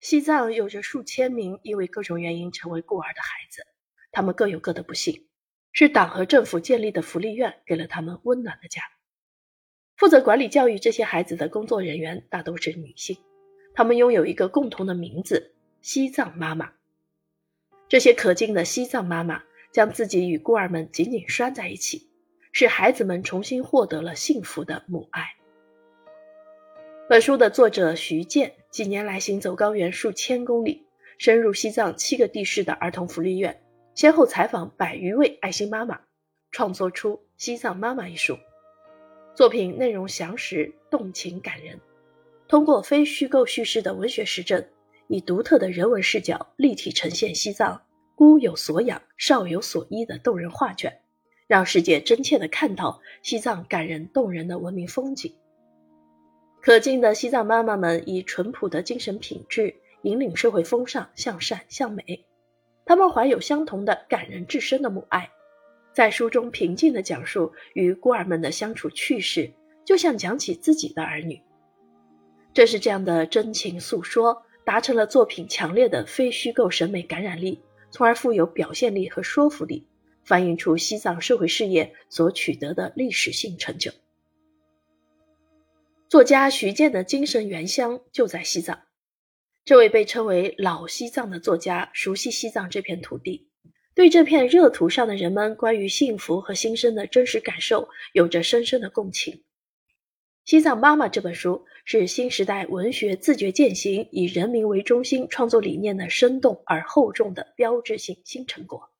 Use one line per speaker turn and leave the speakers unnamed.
西藏有着数千名因为各种原因成为孤儿的孩子，他们各有各的不幸，是党和政府建立的福利院给了他们温暖的家。负责管理教育这些孩子的工作人员大都是女性，她们拥有一个共同的名字——西藏妈妈。这些可敬的西藏妈妈将自己与孤儿们紧紧拴在一起，使孩子们重新获得了幸福的母爱。本书的作者徐健几年来行走高原数千公里，深入西藏七个地市的儿童福利院，先后采访百余位爱心妈妈，创作出《西藏妈妈》一书。作品内容详实、动情感人，通过非虚构叙事的文学实证，以独特的人文视角立体呈现西藏孤有所养、少有所依的动人画卷，让世界真切地看到西藏感人动人的文明风景。可敬的西藏妈妈们以淳朴的精神品质引领社会风尚向善向美，她们怀有相同的感人至深的母爱，在书中平静地讲述与孤儿们的相处趣事，就像讲起自己的儿女。正是这样的真情诉说，达成了作品强烈的非虚构审美感染力，从而富有表现力和说服力，反映出西藏社会事业所取得的历史性成就。作家徐健的精神原乡就在西藏。这位被称为“老西藏”的作家熟悉西藏这片土地，对这片热土上的人们关于幸福和新生的真实感受有着深深的共情。《西藏妈妈》这本书是新时代文学自觉践行以人民为中心创作理念的生动而厚重的标志性新成果。